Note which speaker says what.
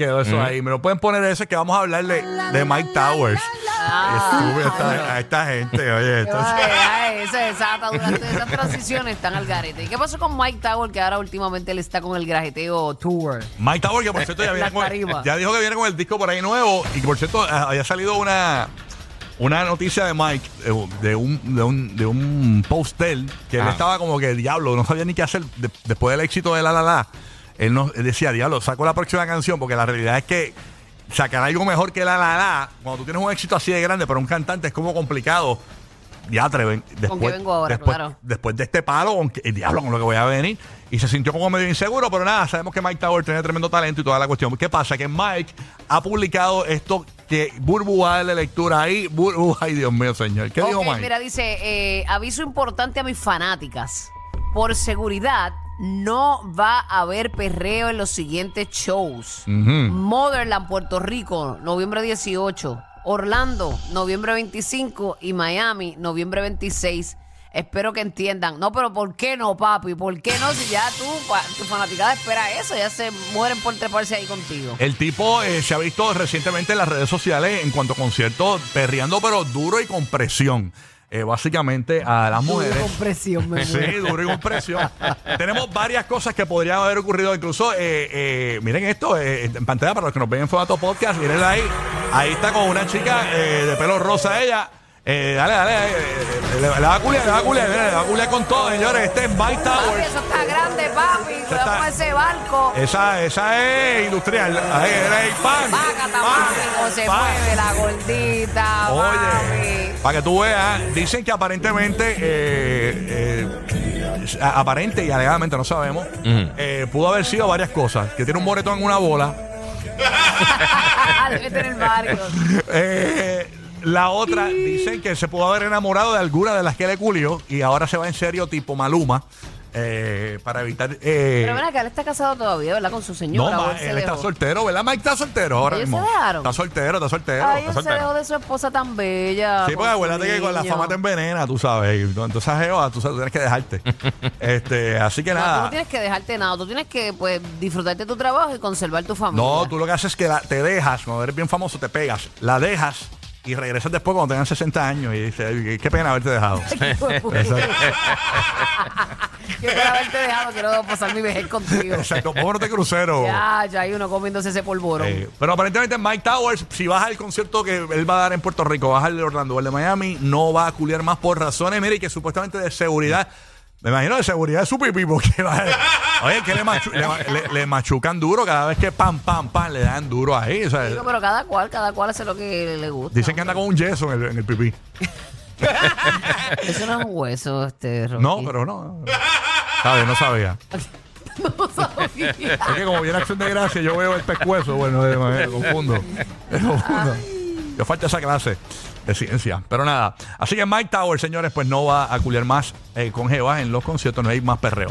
Speaker 1: quedó eso ahí. Me lo pueden poner ese que vamos a hablar de, de Mike Towers. Estuve esta- a esta gente, oye. entonces-
Speaker 2: Ay, atadura, esas transiciones están al garete. ¿Y qué pasó con Mike Tower, que ahora últimamente él está con el grajeteo tour?
Speaker 1: Mike Tower, que por cierto ya, viene
Speaker 2: Las
Speaker 1: con, ya dijo que viene con el disco por ahí nuevo. Y que por cierto, ah, había salido una, una noticia de Mike, eh, de un, de un, de un postel, que él
Speaker 3: Ah.
Speaker 1: estaba como que diablo, no sabía ni qué hacer de- después del éxito de La La La. Él, no, él decía, diablo, saco la próxima canción, porque la realidad es que sacar algo mejor que La La La, cuando tú tienes un éxito así de grande para un cantante es como complicado. Ya atreven. Después,
Speaker 2: vengo ahora,
Speaker 1: después,
Speaker 2: claro.
Speaker 1: después de este palo, con que- el diablo con lo que voy a venir. Y se sintió como medio inseguro, pero nada, sabemos que Mike Tower tiene tremendo talento y toda la cuestión. ¿Qué pasa? Que Mike ha publicado esto que burbuja de lectura ahí. Burbuja, ay Dios mío, señor. ¿Qué dijo
Speaker 2: Ok,
Speaker 1: Mike?
Speaker 2: Mira, dice, eh, aviso importante a mis fanáticas. Por seguridad, no va a haber perreo en los siguientes shows. Motherland, Puerto Rico, noviembre 18. Orlando, noviembre 25. Y Miami, noviembre 26. Espero que entiendan. No, pero ¿por qué no, papi? ¿Por qué no? Si ya tú, pa- tu fanaticada espera eso, ya se mueren por treparse ahí contigo.
Speaker 1: El tipo eh, se ha visto recientemente en las redes sociales en cuanto a conciertos, perreando, pero duro y con presión. Eh, básicamente a las mujeres.
Speaker 2: Con presión, me
Speaker 1: Sí, duro y con presión. Tenemos varias cosas que podrían haber ocurrido. Incluso, eh, eh, miren esto eh, en pantalla para los que nos ven en Fogato Podcast. Miren ahí. Ahí está con una chica eh, de pelo rosa ella. Eh, dale, dale. eh, le, le va a culiar, le va a culiar, le va a culiar con todo, señores. Este es Mike
Speaker 2: Papi,
Speaker 1: Towers.
Speaker 2: eso está grande, papi. Cuidado con ese barco.
Speaker 1: Esa, esa es industrial. Ahí, pan.
Speaker 2: Papi, se
Speaker 1: pan.
Speaker 2: mueve la gordita,
Speaker 1: Oye. Para que tú veas, dicen que aparentemente, eh, eh, aparente y alegadamente, no sabemos, eh, pudo haber sido varias cosas. Que tiene un moretón en una bola.
Speaker 2: Debe tener varios.
Speaker 1: Eh, la otra, dicen que se pudo haber enamorado de alguna de las que le culió y ahora se va en serio tipo Maluma eh, para evitar... eh,
Speaker 2: Pero ven acá, él está casado todavía, ¿verdad? Con su
Speaker 1: no,
Speaker 2: señora.
Speaker 1: ma,
Speaker 2: o él se
Speaker 1: él está soltero, ¿verdad? Mike está soltero ahora
Speaker 2: ¿Ellos
Speaker 1: mismo.
Speaker 2: se dejaron?
Speaker 1: Está soltero, está soltero.
Speaker 2: Ay,
Speaker 1: está
Speaker 2: él se dejó de su esposa tan bella.
Speaker 1: Sí,
Speaker 2: con
Speaker 1: porque
Speaker 2: su
Speaker 1: acuérdate que con la
Speaker 2: niño.
Speaker 1: fama te envenena, tú sabes. y Entonces, Jeva, tú sabes, tú tienes que dejarte. este, así que
Speaker 2: No, tú
Speaker 1: nada.
Speaker 2: no tienes que dejarte nada, tú tienes que pues disfrutarte tu trabajo y conservar tu familia.
Speaker 1: No, tú lo que haces es que la- te dejas, cuando eres bien famoso, te pegas, la dejas y regresas después cuando tengas 60 años y dices, "Ay, qué pena haberte dejado.
Speaker 2: Yo quiero haberte dejado, quiero pasar mi vejez contigo.
Speaker 1: Exacto, vámonos de crucero.
Speaker 2: Ya, ya hay uno comiéndose ese polvorón.
Speaker 1: Eh, pero aparentemente Mike Towers, si vas al concierto que él va a dar en Puerto Rico, vas al de Orlando o al de Miami, no va a culiar más por razones, mire, y que supuestamente de seguridad. Me imagino de seguridad de su pipí, porque Oye, que le, machu- le- le- le machucan duro cada vez que pam, pam, pam, le dan duro ahí. o sea,
Speaker 2: Digo, pero cada cual, cada cual hace lo que le gusta.
Speaker 1: dicen que anda con un yeso en el, en el pipí.
Speaker 2: Eso no es un hueso, este, Rocky.
Speaker 1: No, pero no. ¿Sabes? No sabía.
Speaker 2: No sabía.
Speaker 1: Es que como viene acción de gracia, yo veo el pescuezo. Bueno, eh, me confundo. Me confundo. Yo falta esa clase de ciencia. Pero nada. Así que Mike Tower, señores, pues no va a culiar más eh, con Jeva en los conciertos. No hay más perreo.